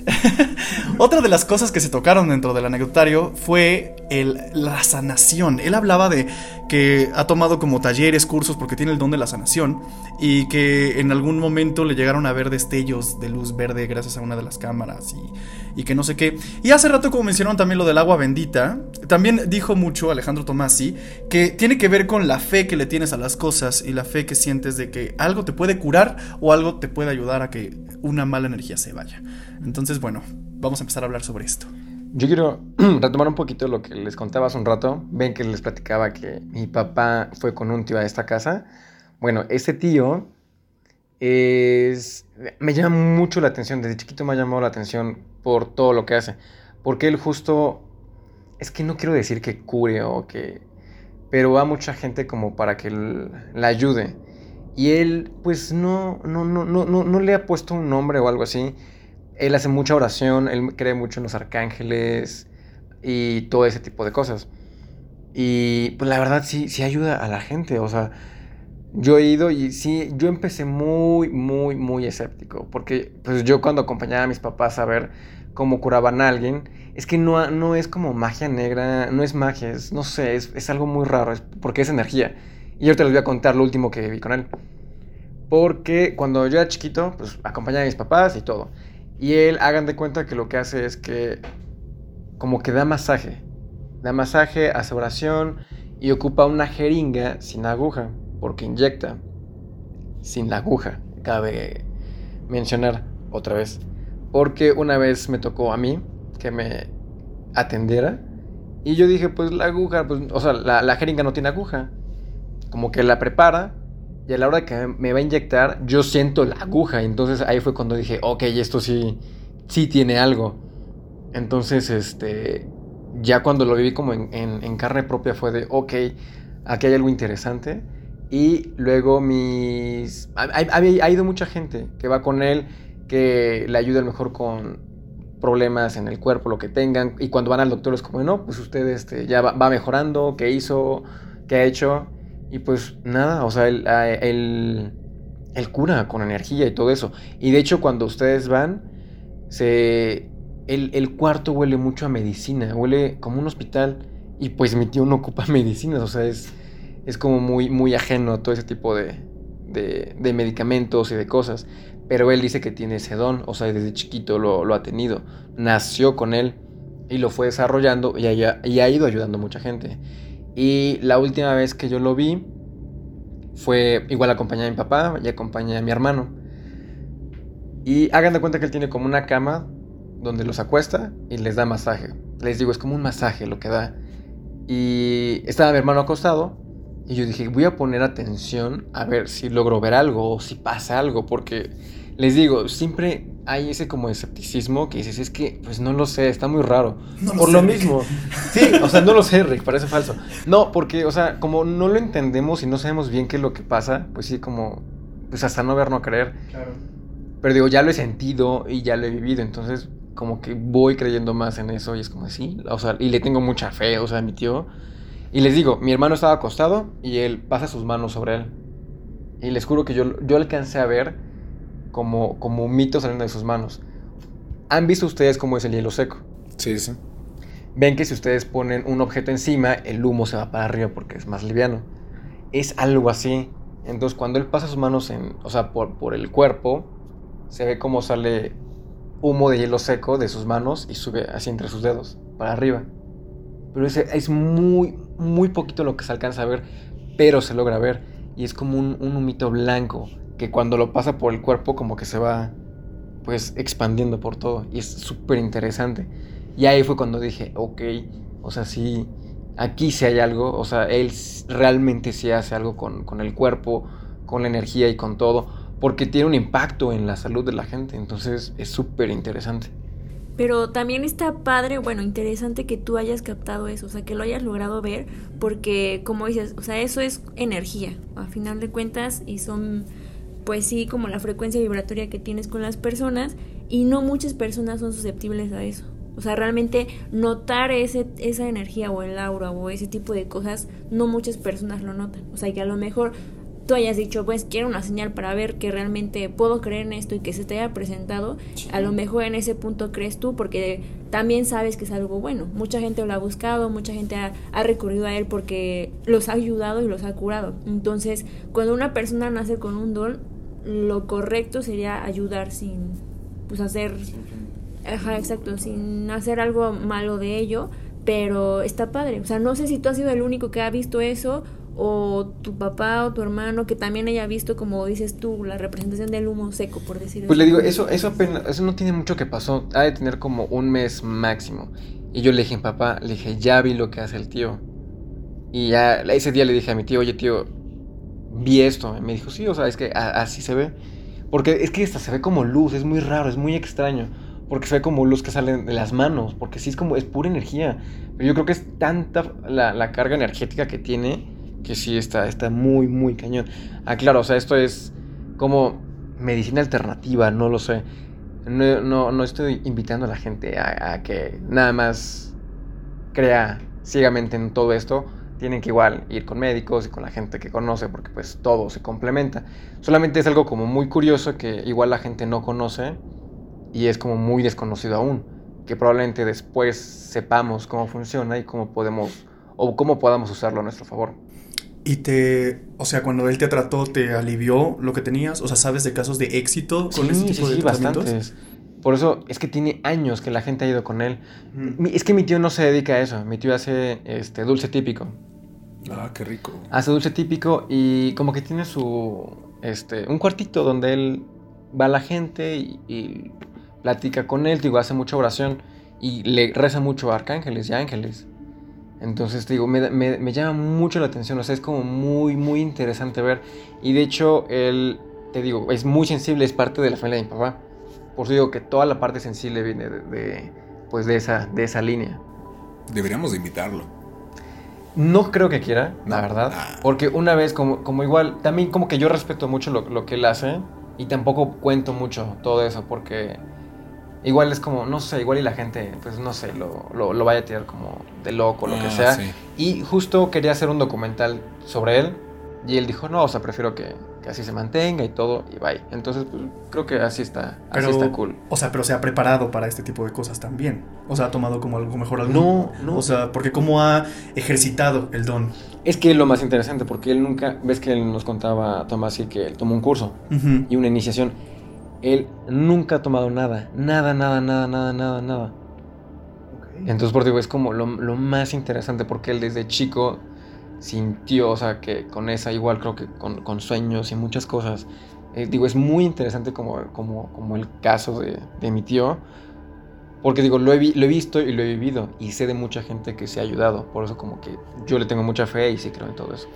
[LAUGHS] Otra de las cosas que se tocaron dentro del anecdotario fue el, la sanación. Él hablaba de que ha tomado como talleres, cursos, porque tiene el don de la sanación, y que en algún momento le llegaron a ver destellos de luz verde gracias a una de las cámaras y, y que no sé qué. Y hace rato, como mencionaron también lo del agua bendita, también dijo mucho Alejandro Tomasi que tiene que ver con la fe que le tienes a las cosas y la fe que sientes de que algo te puede curar o algo te puede ayudar a que una mala energía se vaya. Entonces, bueno, vamos a empezar a hablar sobre esto. Yo quiero [CLEARS THROAT] retomar un poquito lo que les contaba hace un rato. Ven que les platicaba que mi papá fue con un tío a esta casa. Bueno, ese tío es... Me llama mucho la atención. Desde chiquito me ha llamado la atención por todo lo que hace. Porque él justo... Es que no quiero decir que cure o que... Pero va mucha gente como para que la ayude. Y él, pues no, no, no, no, no, no le ha puesto un nombre o algo así él hace mucha oración, él cree mucho en los arcángeles y todo ese tipo de cosas. Y pues la verdad sí, sí ayuda a la gente, o sea, yo he ido y sí, yo empecé muy, muy, muy escéptico, porque pues yo cuando acompañaba a mis papás a ver cómo curaban a alguien, es que no, no es como magia negra, no es magia, es, no sé, es, es algo muy raro, es, porque es energía. Y yo te les voy a contar lo último que vi con él. Porque cuando yo era chiquito, pues acompañaba a mis papás y todo. Y él, hagan de cuenta que lo que hace es que como que da masaje. Da masaje, hace oración y ocupa una jeringa sin aguja, porque inyecta sin la aguja, cabe mencionar otra vez. Porque una vez me tocó a mí que me atendiera y yo dije, pues la aguja, pues, o sea, la, la jeringa no tiene aguja. Como que la prepara y a la hora que me va a inyectar, yo siento la aguja. Entonces ahí fue cuando dije, ok, esto sí, sí tiene algo. Entonces, este, ya cuando lo viví como en, carne propia fue de, ok, aquí hay algo interesante. Y luego mis... Ha, ha, ido mucha gente que va con él, que le ayuda a lo mejor con problemas en el cuerpo, lo que tengan. Y cuando van al doctor es como, no, pues usted este, ya va, va mejorando, ¿qué hizo? ¿Qué ha hecho? Y pues nada, o sea, él, cura con energía y todo eso. Y de hecho cuando ustedes van, se, el, cuarto huele mucho a medicina, huele como un hospital. Y pues mi tío no ocupa [LAUGHS] medicinas, o sea, es, es como muy, muy ajeno a todo ese tipo de, de, medicamentos y de cosas. Pero él dice que tiene ese don, o sea, desde chiquito lo, lo ha tenido. Nació con él y lo fue desarrollando y y ha ido ayudando a mucha gente. Y la última vez que yo lo vi fue igual acompañé a mi papá y acompañé a mi hermano. Y hagan de cuenta que él tiene como una cama donde los acuesta y les da masaje. Les digo, es como un masaje lo que da. Y estaba mi hermano acostado y yo dije, voy a poner atención a ver si logro ver algo o si pasa algo, porque les digo, siempre hay ese como escepticismo que dices, es que, pues no lo sé, está muy raro. Por lo mismo. [LAUGHS] Sí, o sea, no lo sé, Rick, parece falso. No, porque, o sea, como no lo entendemos y no sabemos bien qué es lo que pasa, pues sí, como, pues hasta no ver, no creer. Claro. Pero digo, ya lo he sentido y ya lo he vivido, entonces como que voy creyendo más en eso y es como sí, o sea, y le tengo mucha fe, o sea, a mi tío. Y les digo, mi hermano estaba acostado y él pasa sus manos sobre él. Y les juro que yo, yo alcancé a ver como, como un mito saliendo de sus manos. ¿Han visto ustedes cómo es el hielo seco? Sí, sí. Ven que si ustedes ponen un objeto encima, el humo se va para arriba porque es más liviano. Es algo así. Entonces, cuando él pasa sus manos en, o sea, por, por el cuerpo, se ve cómo sale humo de hielo seco de sus manos y sube así entre sus dedos, para arriba. Pero es, es muy, muy poquito lo que se alcanza a ver, pero se logra ver. Y es como un, un humito blanco que cuando lo pasa por el cuerpo como que se va pues expandiendo por todo y es súper interesante. Y ahí fue cuando dije, ok, o sea, sí, aquí sí hay algo, o sea, él realmente sí hace algo con, con el cuerpo, con la energía y con todo, porque tiene un impacto en la salud de la gente, entonces es súper interesante. Pero también está padre, bueno, interesante que tú hayas captado eso, o sea, que lo hayas logrado ver, porque como dices, o sea, eso es energía, a final de cuentas, y son pues sí, como la frecuencia vibratoria que tienes con las personas y no muchas personas son susceptibles a eso. O sea, realmente notar ese, esa energía o el aura o ese tipo de cosas, no muchas personas lo notan. O sea, que a lo mejor tú hayas dicho, pues quiero una señal para ver que realmente puedo creer en esto y que se te haya presentado, a lo mejor en ese punto crees tú porque también sabes que es algo bueno. Mucha gente lo ha buscado, mucha gente ha, ha recurrido a él porque los ha ayudado y los ha curado. Entonces, cuando una persona nace con un don, lo correcto sería ayudar sin pues hacer ajá, exacto, sin hacer algo malo de ello, pero está padre. O sea, no sé si tú has sido el único que ha visto eso o tu papá o tu hermano que también haya visto, como dices tú, la representación del humo seco, por decirlo Pues le digo, eso, eso apenas, eso no tiene mucho que pasó, ha de tener como un mes máximo. Y yo le dije a papá, le dije, ya vi lo que hace el tío. Y ya ese día le dije a mi tío, oye tío, vi esto. Y me dijo, sí, o sea, es que así se ve. Porque es que esta se ve como luz, es muy raro, es muy extraño. Porque se ve como luz que sale de las manos, porque sí es como, es pura energía. Pero yo creo que es tanta la, la carga energética que tiene que sí está, está muy, muy cañón. Ah, claro, o sea, esto es como medicina alternativa, no lo sé. No, no, no estoy invitando a la gente a, a, que nada más crea ciegamente en todo esto. Tienen que igual ir con médicos y con la gente que conoce porque pues todo se complementa. Solamente es algo como muy curioso que igual la gente no conoce y es como muy desconocido aún. Que probablemente después sepamos cómo funciona y cómo podemos o cómo podamos usarlo a nuestro favor. Y te, o sea, cuando él te trató, ¿te alivió lo que tenías? O sea, ¿sabes de casos de éxito con sí, ese tipo sí, de sí, tratamientos? bastantes. Por eso es que tiene años que la gente ha ido con él. Mm. Es que mi tío no se dedica a eso. Mi tío hace este dulce típico. Ah, qué rico. Hace dulce típico y como que tiene su este un cuartito donde él va a la gente y, y platica con él, digo, hace mucha oración y le reza mucho a arcángeles y ángeles. Entonces, te digo, me, me, me, llama mucho la atención, o sea, es como muy, muy interesante ver. Y de hecho, él, te digo, es muy sensible, es parte de la familia de mi papá. Por eso digo que toda la parte sensible viene de, de pues de esa, de esa línea. Deberíamos de invitarlo. No creo que quiera, la verdad. Ah. Porque una vez, como, como igual, también como que yo respeto mucho lo, lo que él hace. Y tampoco cuento mucho todo eso, porque igual es como, no sé, igual y la gente, pues no sé, lo, lo, lo vaya a tirar como de loco, lo ah, que sea. Sí. Y justo quería hacer un documental sobre él. Y él dijo, no, o sea, prefiero que, que así se mantenga y todo, y bye. Entonces, pues, creo que así está, pero, así está cool. O sea, pero se ha preparado para este tipo de cosas también. O sea, ha tomado como algo mejor algo. No, no. O sea, porque cómo ha ejercitado el don. Es que es lo más interesante, porque él nunca, ves que él nos contaba, Tomás, y que él tomó un curso uh -huh. y una iniciación. Él nunca ha tomado nada, nada, nada, nada, nada, nada, nada. Okay. Entonces, por digo, es como lo, lo, más interesante porque él desde chico sintió, o sea, que con esa, igual creo que con, con sueños y muchas cosas. Eh, digo, es muy interesante como, como, como el caso de, de mi tío. Porque digo, lo he, lo he, visto y lo he vivido y sé de mucha gente que se ha ayudado. Por eso como que yo le tengo mucha fe y sí creo en todo eso.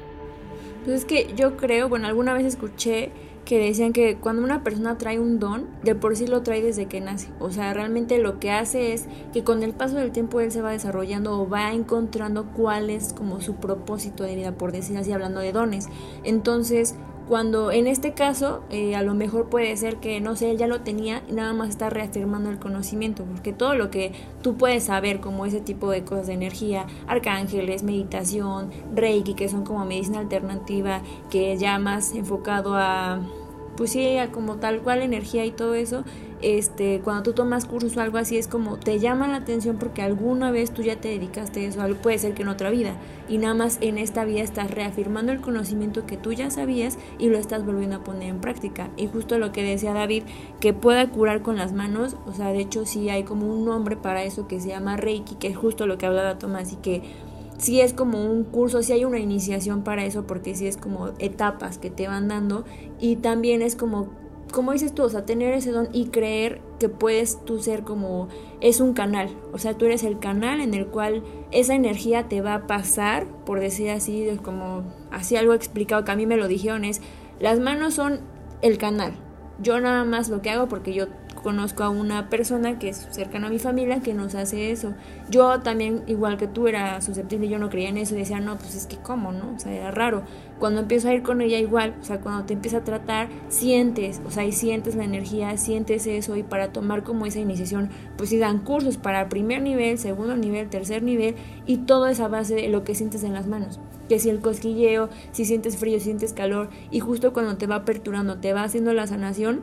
Pues es que yo creo, bueno, alguna vez escuché que decían que cuando una persona trae un don, de por sí lo trae desde que nace. O sea, realmente lo que hace es que con el paso del tiempo él se va desarrollando o va encontrando cuál es como su propósito de vida, por decir así, hablando de dones. Entonces, cuando en este caso eh, a lo mejor puede ser que no sé él ya lo tenía y nada más está reafirmando el conocimiento porque todo lo que tú puedes saber como ese tipo de cosas de energía arcángeles meditación reiki que son como medicina alternativa que ya más enfocado a pues sí, como tal cual energía y todo eso, este, cuando tú tomas cursos o algo así es como te llama la atención porque alguna vez tú ya te dedicaste a eso, puede ser que en otra vida, y nada más en esta vida estás reafirmando el conocimiento que tú ya sabías y lo estás volviendo a poner en práctica. Y justo lo que decía David, que pueda curar con las manos, o sea, de hecho sí hay como un nombre para eso que se llama Reiki, que es justo lo que hablaba Tomás y que sí es como un curso, sí hay una iniciación para eso, porque sí es como etapas que te van dando. Y también es como, como dices tú, o sea, tener ese don y creer que puedes tú ser como, es un canal, o sea, tú eres el canal en el cual esa energía te va a pasar, por decir así, como así algo explicado que a mí me lo dijeron es, las manos son el canal, yo nada más lo que hago porque yo conozco a una persona que es cercana a mi familia que nos hace eso. Yo también, igual que tú, era susceptible, yo no creía en eso y decía, no, pues es que cómo, ¿no? O sea, era raro. Cuando empiezo a ir con ella igual, o sea, cuando te empieza a tratar, sientes, o sea, y sientes la energía, sientes eso y para tomar como esa iniciación, pues sí dan cursos para primer nivel, segundo nivel, tercer nivel y todo esa base de lo que sientes en las manos que si el cosquilleo, si sientes frío, si sientes calor, y justo cuando te va aperturando, te va haciendo la sanación,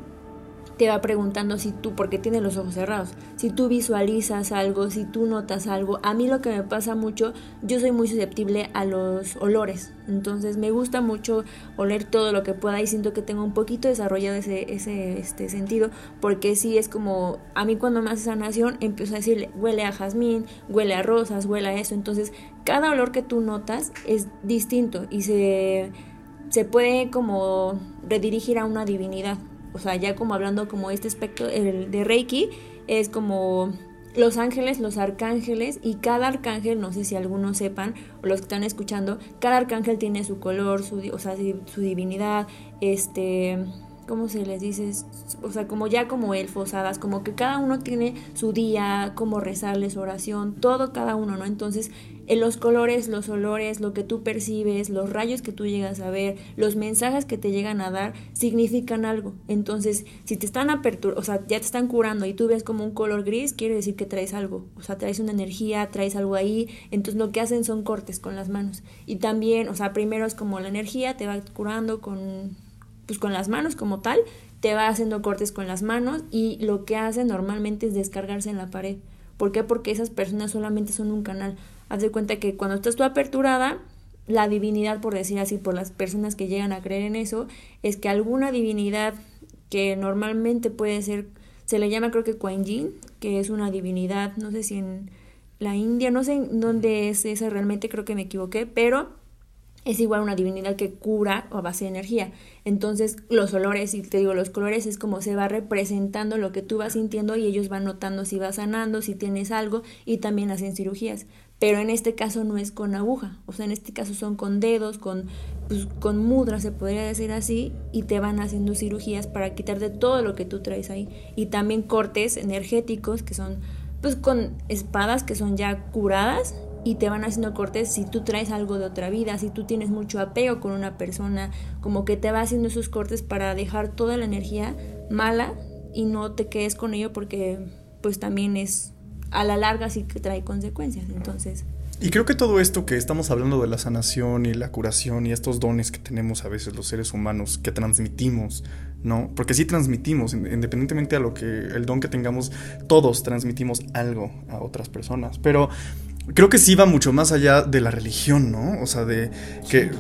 te va preguntando si tú, porque tiene los ojos cerrados, si tú visualizas algo, si tú notas algo. A mí lo que me pasa mucho, yo soy muy susceptible a los olores, entonces me gusta mucho oler todo lo que pueda y siento que tengo un poquito desarrollado ese, ese este sentido, porque sí es como, a mí cuando me hace sanación empiezo a decirle, huele a jazmín, huele a rosas, huele a eso, entonces cada olor que tú notas es distinto y se, se puede como redirigir a una divinidad o sea, ya como hablando como este aspecto de Reiki, es como los ángeles, los arcángeles y cada arcángel, no sé si algunos sepan o los que están escuchando, cada arcángel tiene su color, su, o sea, su divinidad, este, ¿cómo se les dice? O sea, como ya como elfos, hadas, como que cada uno tiene su día, cómo rezarles oración, todo cada uno, ¿no? Entonces, en los colores, los olores, lo que tú percibes, los rayos que tú llegas a ver, los mensajes que te llegan a dar, significan algo. Entonces, si te están apertura, o sea, ya te están curando y tú ves como un color gris, quiere decir que traes algo. O sea, traes una energía, traes algo ahí. Entonces, lo que hacen son cortes con las manos. Y también, o sea, primero es como la energía, te va curando con pues con las manos como tal, te va haciendo cortes con las manos y lo que hace normalmente es descargarse en la pared. ¿Por qué? Porque esas personas solamente son un canal. Haz de cuenta que cuando estás tú aperturada, la divinidad, por decir así, por las personas que llegan a creer en eso, es que alguna divinidad que normalmente puede ser, se le llama creo que Kuan Yin, que es una divinidad, no sé si en la India, no sé en dónde es esa realmente, creo que me equivoqué, pero es igual una divinidad que cura a base de energía. Entonces, los olores, y te digo, los colores es como se va representando lo que tú vas sintiendo y ellos van notando si vas sanando, si tienes algo y también hacen cirugías. Pero en este caso no es con aguja, o sea, en este caso son con dedos, con, pues, con mudra, se podría decir así, y te van haciendo cirugías para quitarte todo lo que tú traes ahí. Y también cortes energéticos, que son pues con espadas que son ya curadas y te van haciendo cortes si tú traes algo de otra vida, si tú tienes mucho apego con una persona, como que te va haciendo esos cortes para dejar toda la energía mala y no te quedes con ello porque pues también es a la larga sí que trae consecuencias. Entonces, y creo que todo esto que estamos hablando de la sanación y la curación y estos dones que tenemos a veces los seres humanos, que transmitimos, ¿no? Porque sí transmitimos, independientemente a lo que el don que tengamos, todos transmitimos algo a otras personas. Pero creo que sí va mucho más allá de la religión, ¿no? O sea, de que...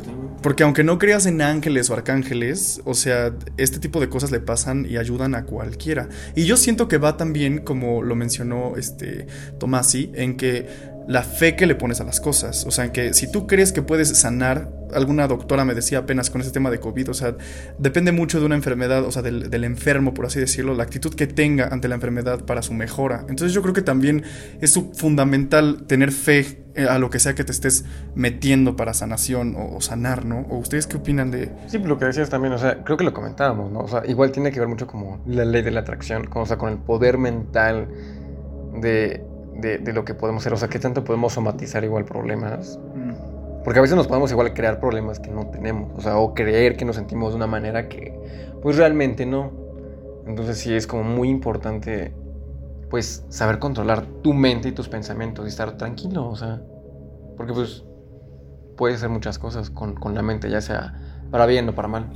Porque aunque no creas en ángeles o arcángeles, o sea, este tipo de cosas le pasan y ayudan a cualquiera. Y yo siento que va también, como lo mencionó este Tomasi, en que la fe que le pones a las cosas. O sea, que si tú crees que puedes sanar, alguna doctora me decía apenas con ese tema de COVID, o sea, depende mucho de una enfermedad, o sea, del, enfermo, por así decirlo, la actitud que tenga ante la enfermedad para su mejora. Entonces yo creo que también es fundamental tener fe eh, a lo que sea que te estés metiendo para sanación o, sanar, ¿no? ¿O ustedes qué opinan de...? Sí, lo que decías también, o sea, creo que lo comentábamos, ¿no? O sea, igual tiene que ver mucho como la ley de la atracción, o sea, con el poder mental de de, lo que podemos hacer. O sea, qué tanto podemos somatizar igual problemas. Mm. Porque a veces nos podemos igual crear problemas que no tenemos. O sea, o creer que nos sentimos de una manera que pues realmente no. Entonces sí es como muy importante pues saber controlar tu mente y tus pensamientos y estar tranquilo. O sea, porque pues puede ser muchas cosas con, con la mente, ya sea para bien o para mal.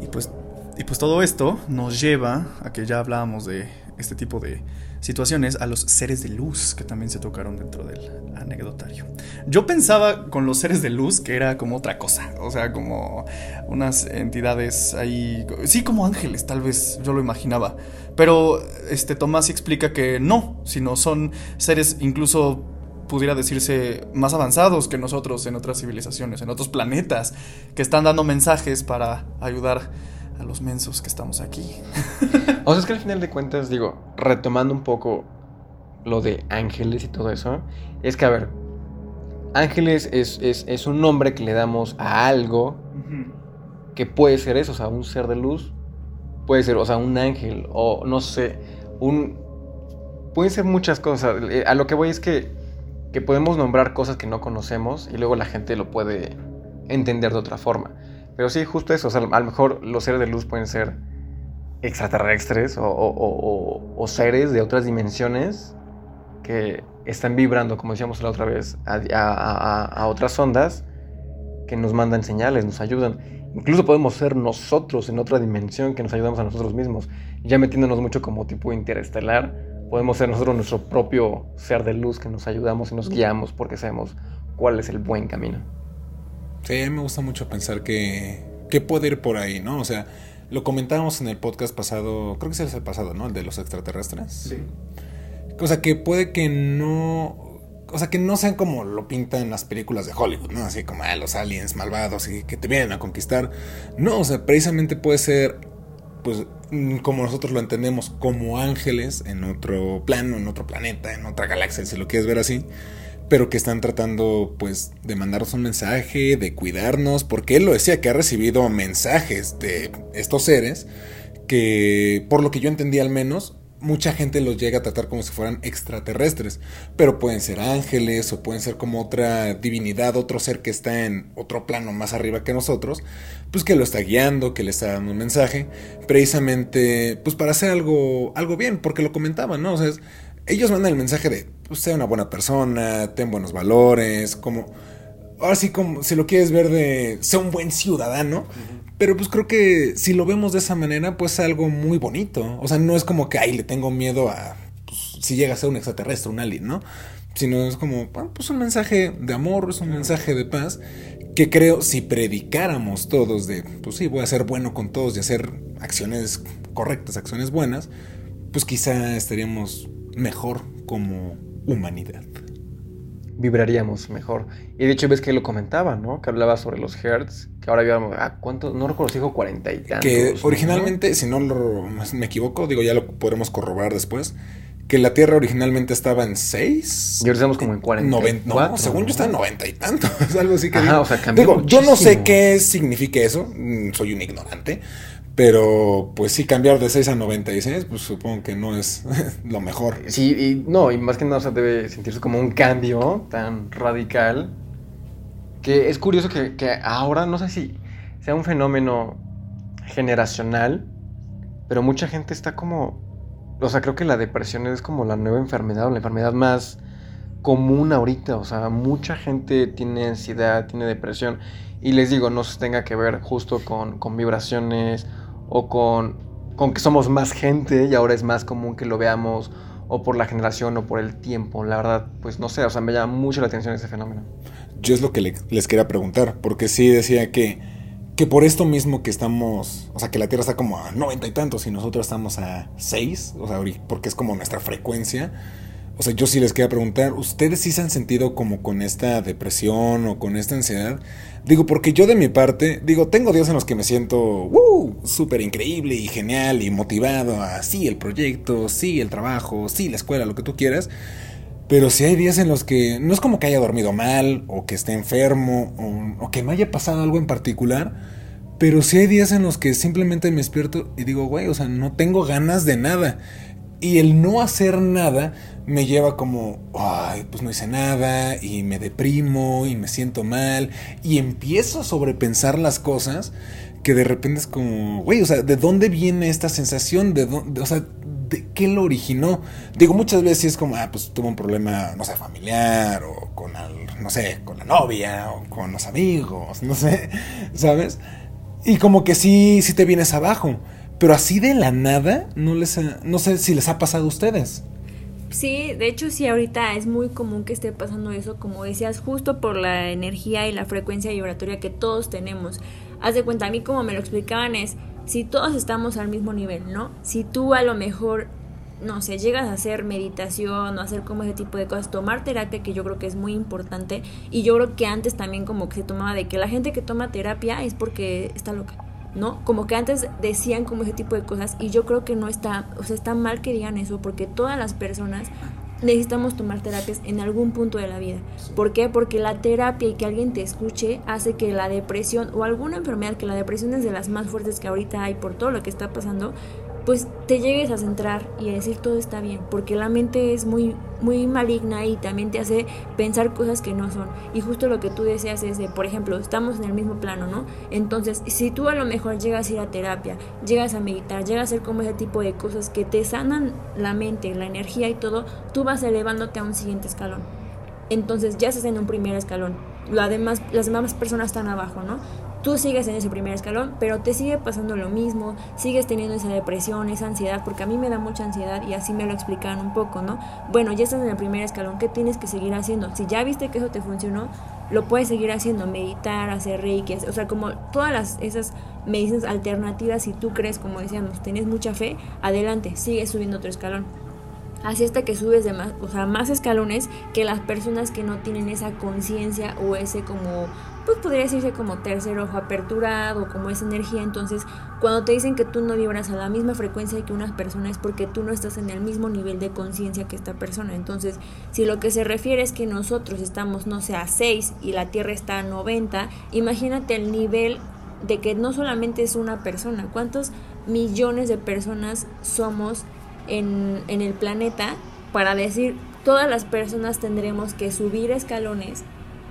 Y pues, y pues todo esto nos lleva a que ya hablábamos de este tipo de situaciones a los seres de luz que también se tocaron dentro del anecdotario. Yo pensaba con los seres de luz que era como otra cosa, o sea, como unas entidades ahí, sí, como ángeles, tal vez yo lo imaginaba, pero este Tomás explica que no, sino son seres incluso pudiera decirse más avanzados que nosotros en otras civilizaciones, en otros planetas, que están dando mensajes para ayudar a los mensos que estamos aquí. [LAUGHS] o sea, es que al final de cuentas, digo, retomando un poco lo de ángeles y todo eso, es que, a ver, ángeles es, un nombre que le damos a algo que puede ser eso, o sea, un ser de luz puede ser, o sea, un ángel o no sé, un... Pueden ser muchas cosas. Eh, A lo que voy es que, que podemos nombrar cosas que no conocemos y luego la gente lo puede entender de otra forma. Pero sí, justo eso. O sea, a lo mejor los seres de luz pueden ser extraterrestres o, o- o- o- seres de otras dimensiones que están vibrando, como decíamos la otra vez, a- a- a otras ondas que nos mandan señales, nos ayudan. Incluso podemos ser nosotros en otra dimensión que nos ayudamos a nosotros mismos. Ya metiéndonos mucho como tipo interestelar, podemos ser nosotros nuestro propio ser de luz que nos ayudamos y nos guiamos porque sabemos cuál es el buen camino. Sí, a mí me gusta mucho pensar que, que puede ir por ahí, ¿no? O sea, lo comentábamos en el podcast pasado, creo que ese es el pasado, ¿no? El de los extraterrestres. Sí. O sea, que puede que no. O sea, que no sean como lo pintan las películas de Hollywood, ¿no? Así como ah, los aliens malvados y que te vienen a conquistar. No, o sea, precisamente puede ser, pues, mm, como nosotros lo entendemos, como ángeles en otro plano, en otro planeta, en otra galaxia, si lo quieres ver así. Pero que están tratando, pues, de mandarnos un mensaje, de cuidarnos, porque él lo decía, que ha recibido mensajes de estos seres que, por lo que yo entendí al menos, mucha gente los llega a tratar como si fueran extraterrestres, pero pueden ser ángeles o pueden ser como otra divinidad, otro ser que está en otro plano más arriba que nosotros, pues que lo está guiando, que le está dando un mensaje, precisamente pues para hacer algo algo bien, porque lo comentaban, ¿no? O sea, es- ellos mandan el mensaje de pues, sea una buena persona, ten buenos valores, como ahora sí como si lo quieres ver de sea un buen ciudadano, pero pues creo que si lo vemos de esa manera, pues es algo muy bonito. O sea, no es como que, ay, le tengo miedo a, pues, si llega a ser un extraterrestre, un alien, ¿no? Sino es como, ah, pues un mensaje de amor, es un mensaje de paz, que creo si predicáramos todos de, pues sí, voy a ser bueno con todos y hacer acciones correctas, acciones buenas, pues quizá estaríamos mejor como humanidad. Vibraríamos mejor. Y de hecho ves que lo comentaba, ¿no? Que hablaba sobre los hertz, que ahora ya, ah, ¿cuánto? No recuerdo si dijo cuarenta y tantos. Que ¿no? originalmente, si no lo- me equivoco, digo, ya lo podremos corroborar después, que la Tierra originalmente estaba en 6. Y ahora estamos como en 44. no, según yo está en 90 y tanto. Es [LAUGHS] algo así que Ajá, digo. o sea, cambió Digo, yo no sé qué significa eso, mm, soy un ignorante, pero pues sí cambiar de 6 a 96, pues supongo que no es [LAUGHS] lo mejor. Sí, y no, y más que nada o sea, debe sentirse como un cambio tan radical. Que es curioso que, que ahora, no sé si sea un fenómeno generacional, pero mucha gente está como. O sea, creo que la depresión es como la nueva enfermedad o la enfermedad más común ahorita. O sea, mucha gente tiene ansiedad, tiene depresión. Y les digo, no se tenga que ver justo con, con vibraciones o con, con que somos más gente y ahora es más común que lo veamos o por la generación o por el tiempo. La verdad, pues no sé, o sea, me llama mucho la atención ese fenómeno. Yo es lo que le- les quería preguntar, porque sí decía que, que por esto mismo que estamos, o sea, que la Tierra está como a 90 y tantos y nosotros estamos a 6, o sea, porque es como nuestra frecuencia. O sea, yo sí les quería preguntar, ¿ustedes sí se han sentido como con esta depresión o con esta ansiedad? Digo, porque yo de mi parte, digo, tengo días en los que me siento ¡uh! súper increíble y genial y motivado a sí el proyecto, sí el trabajo, sí la escuela, lo que tú quieras. Pero si hay días en los que no es como que haya dormido mal o que esté enfermo o, o que me haya pasado algo en particular, pero si hay días en los que simplemente me despierto y digo, güey, o sea, no tengo ganas de nada. Y el no hacer nada me lleva como, ay, pues no hice nada y me deprimo y me siento mal y empiezo a sobrepensar las cosas que de repente es como, güey, o sea, ¿de dónde viene esta sensación? ¿De dónde, o sea, ¿de qué lo originó? Digo, muchas veces es como, ah, pues tuvo un problema, no sé, familiar o con, al- no sé, con la novia o con los amigos, no sé, [LAUGHS] ¿sabes? Y como que sí, sí te vienes abajo. Pero así de la nada, no les ha- no sé si les ha pasado a ustedes. Sí, de hecho sí, ahorita es muy común que esté pasando eso, como decías, justo por la energía y la frecuencia vibratoria que todos tenemos. Haz de cuenta, a mí como me lo explicaban es, si todos estamos al mismo nivel, ¿no? Si tú a lo mejor, no sé, llegas a hacer meditación o hacer como ese tipo de cosas, tomar terapia, que yo creo que es muy importante, y yo creo que antes también como que se tomaba de que la gente que toma terapia es porque está loca. ¿No? Como que antes decían como ese tipo de cosas y yo creo que no está, o sea, está mal que digan eso porque todas las personas necesitamos tomar terapias en algún punto de la vida. ¿Por qué? Porque la terapia y que alguien te escuche hace que la depresión o alguna enfermedad, que la depresión es de las más fuertes que ahorita hay por todo lo que está pasando, pues te llegues a centrar y a decir todo está bien, porque la mente es muy, muy maligna y también te hace pensar cosas que no son. Y justo lo que tú deseas es de, por ejemplo, estamos en el mismo plano, ¿no? Entonces, si tú a lo mejor llegas a ir a terapia, llegas a meditar, llegas a hacer como ese tipo de cosas que te sanan la mente, la energía y todo, tú vas elevándote a un siguiente escalón. Entonces ya estás en un primer escalón. Lo demás, las demás personas están abajo, ¿no? Tú sigues en ese primer escalón, pero te sigue pasando lo mismo, sigues teniendo esa depresión, esa ansiedad, porque a mí me da mucha ansiedad y así me lo explican un poco, ¿no? Bueno, ya estás en el primer escalón, ¿qué tienes que seguir haciendo? Si ya viste que eso te funcionó, lo puedes seguir haciendo, meditar, hacer reiki, o sea, como todas las, esas medicinas alternativas, si tú crees, como decíamos, tienes mucha fe, adelante, sigue subiendo otro escalón así hasta que subes de más, o sea, más escalones que las personas que no tienen esa conciencia o ese como pues podría decirse como tercer ojo aperturado, como esa energía. Entonces, cuando te dicen que tú no vibras a la misma frecuencia que una persona es porque tú no estás en el mismo nivel de conciencia que esta persona. Entonces, si lo que se refiere es que nosotros estamos, no sé, a 6 y la Tierra está a 90, imagínate el nivel de que no solamente es una persona, cuántos millones de personas somos en, en el planeta para decir todas las personas tendremos que subir escalones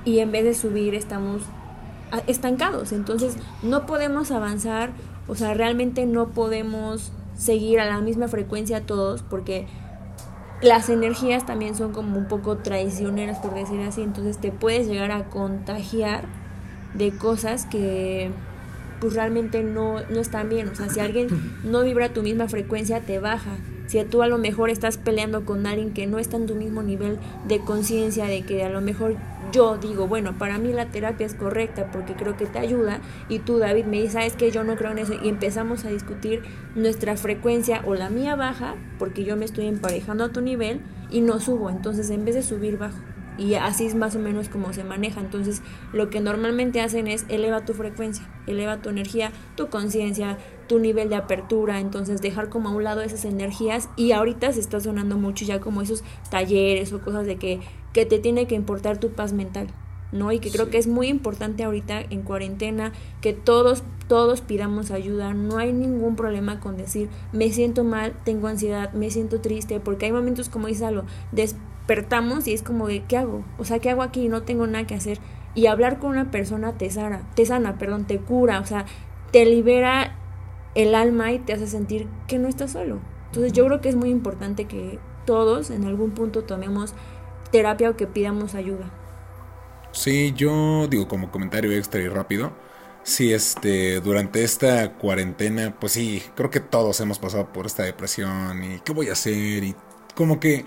y en vez de subir estamos estancados. Entonces no podemos avanzar, o sea, realmente no podemos seguir a la misma frecuencia todos porque las energías también son como un poco traicioneras, por decir así. Entonces te puedes llegar a contagiar de cosas que pues realmente no, no están bien. O sea, si alguien no vibra tu misma frecuencia, te baja. Si tú a lo mejor estás peleando con alguien que no está en tu mismo nivel de conciencia, de que a lo mejor yo digo, bueno, para mí la terapia es correcta porque creo que te ayuda y tú, David, me dices, sabes que yo no creo en eso y empezamos a discutir nuestra frecuencia o la mía baja porque yo me estoy emparejando a tu nivel y no subo, entonces en vez de subir bajo. Y así es más o menos como se maneja. Entonces, lo que normalmente hacen es eleva tu frecuencia, eleva tu energía, tu conciencia, tu nivel de apertura. Entonces, dejar como a un lado esas energías. Y ahorita se está sonando mucho ya como esos talleres o cosas de que que te tiene que importar tu paz mental, ¿no? Y que creo que es muy importante ahorita en cuarentena que todos, todos pidamos ayuda. No hay ningún problema con decir, me siento mal, tengo ansiedad, me siento triste, porque hay momentos como dice algo, despertamos y es como de, ¿qué hago? O sea, ¿qué hago aquí? No tengo nada que hacer. Y hablar con una persona te sana, te sana, perdón, te cura, o sea, te libera el alma y te hace sentir que no estás solo. Entonces yo creo que es muy importante que todos en algún punto tomemos terapia o que pidamos ayuda. Sí, yo digo como comentario extra y rápido. Sí, este, durante esta cuarentena, pues sí, creo que todos hemos pasado por esta depresión y qué voy a hacer y como que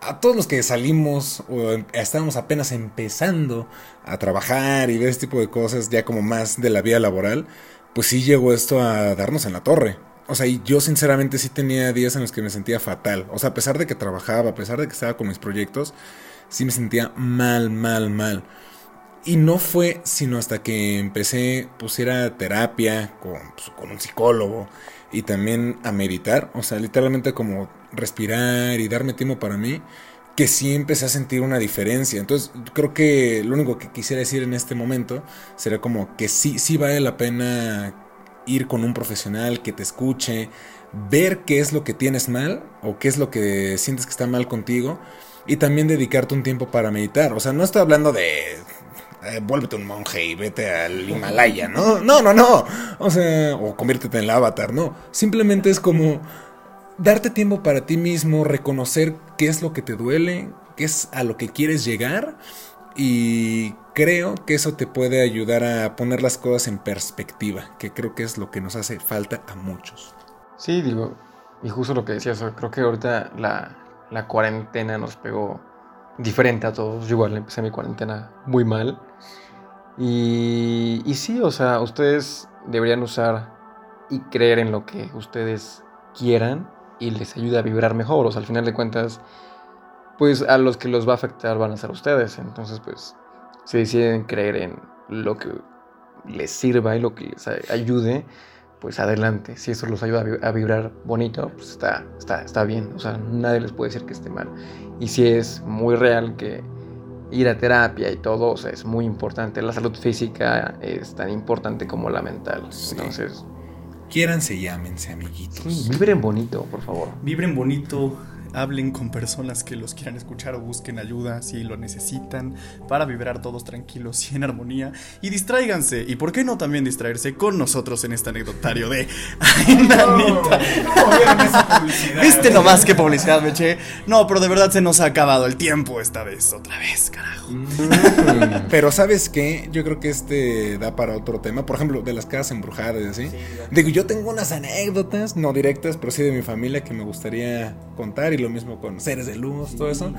a todos los que salimos o estábamos apenas empezando a trabajar y ver este tipo de cosas ya como más de la vida laboral, pues sí llegó esto a darnos en la torre. O sea, y yo sinceramente sí tenía días en los que me sentía fatal. O sea, a pesar de que trabajaba, a pesar de que estaba con mis proyectos, sí me sentía mal, mal, mal. Y no fue sino hasta que empecé, pusiera terapia con, pues, con un psicólogo y también a meditar. O sea, literalmente como respirar y darme tiempo para mí, que sí empecé a sentir una diferencia. Entonces, creo que lo único que quisiera decir en este momento sería como que sí, sí vale la pena ir con un profesional que te escuche, ver qué es lo que tienes mal o qué es lo que sientes que está mal contigo y también dedicarte un tiempo para meditar. O sea, no estoy hablando de eh, vuélvete un monje y vete al Himalaya, ¿no? No, no, no. O sea, o conviértete en el avatar, no. Simplemente es como darte tiempo para ti mismo, reconocer qué es lo que te duele, qué es a lo que quieres llegar y creo que eso te puede ayudar a poner las cosas en perspectiva, que creo que es lo que nos hace falta a muchos. Sí, digo, y justo lo que decías, creo que ahorita la, la cuarentena nos pegó diferente a todos. Yo igual empecé mi cuarentena muy mal. Y, y sí, o sea, ustedes deberían usar y creer en lo que ustedes quieran y les ayude a vibrar mejor. O sea, al final de cuentas, pues a los que los va a afectar van a ser ustedes. Entonces, pues, si deciden creer en lo que les sirva y lo que les ayude, pues adelante. Si eso los ayuda a vibrar bonito, pues está, está, está bien. O sea, nadie les puede decir que esté mal. Y si es muy real que ir a terapia y todo, o sea, es muy importante. La salud física es tan importante como la mental. Entonces... Quiéranse y llámense, amiguitos. vibren bonito, por favor. Vibren bonito, hablen con personas que los quieran escuchar o busquen ayuda si lo necesitan para vibrar todos tranquilos y en armonía y distráiganse y por qué no también distraerse con nosotros en este anecdotario de Ay, nanita. ¿Viste nomás qué publicidad me eché? No, pero de verdad se nos ha acabado el tiempo esta vez, otra vez, carajo. Mm. pero ¿sabes qué? Yo creo que este da para otro tema, por ejemplo, de las casas embrujadas y así. Digo, yo tengo unas anécdotas, no directas, pero sí de mi familia que me gustaría contar y lo mismo con seres de luz, todo eso.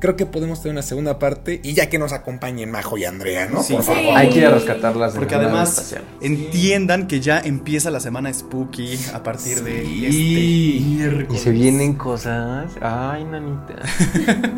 Creo que podemos tener una segunda parte y ya que nos acompañen Majo y Andrea, ¿no? Por favor. Hay que ir a rescatarlas. Porque además entiendan que ya empieza la semana spooky a partir de este miércoles. Y se vienen cosas. Ay, nanita.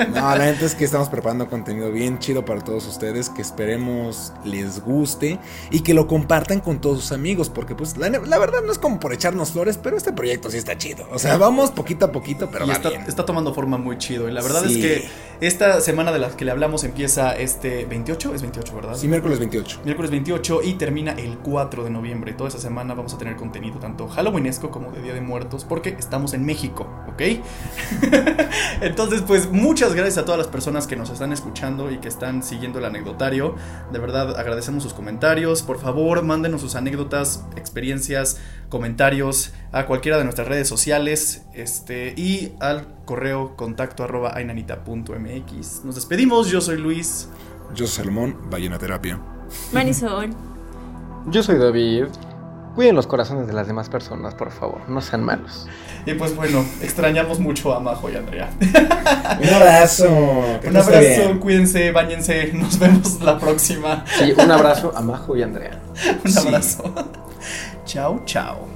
[LAUGHS] no, la gente es que estamos preparando contenido bien chido para todos ustedes que esperemos les guste y que lo compartan con todos sus amigos porque pues la, verdad no es como por echarnos flores, pero este proyecto sí está chido. O sea, vamos poquito a poquito, pero va bien está tomando forma muy chido. Y la verdad es que esta semana de la que le hablamos empieza este 28, es 28, ¿verdad? Sí, miércoles 28. Miércoles 28 y termina el 4 de noviembre. Y toda esa semana vamos a tener contenido tanto Halloweenesco como de Día de Muertos porque estamos en México, ¿ok? [LAUGHS] Entonces, pues muchas gracias a todas las personas que nos están escuchando y que están siguiendo el anecdotario. De verdad, agradecemos sus comentarios. Por favor, mándenos sus anécdotas, experiencias, comentarios a cualquiera de nuestras redes sociales este, y al correo contacto arroba ainanita.mx. Nos despedimos, yo soy Luis. Yo soy Salomón, vayan a terapia. Marisol. Yo soy David. Cuiden los corazones de las demás personas, por favor, no sean malos. Y pues bueno, extrañamos mucho a Majo y Andrea. Un abrazo. Un abrazo, cuídense, bañense, nos vemos la próxima. Sí, un abrazo a Majo y Andrea. [LAUGHS] un abrazo. Chao, chao.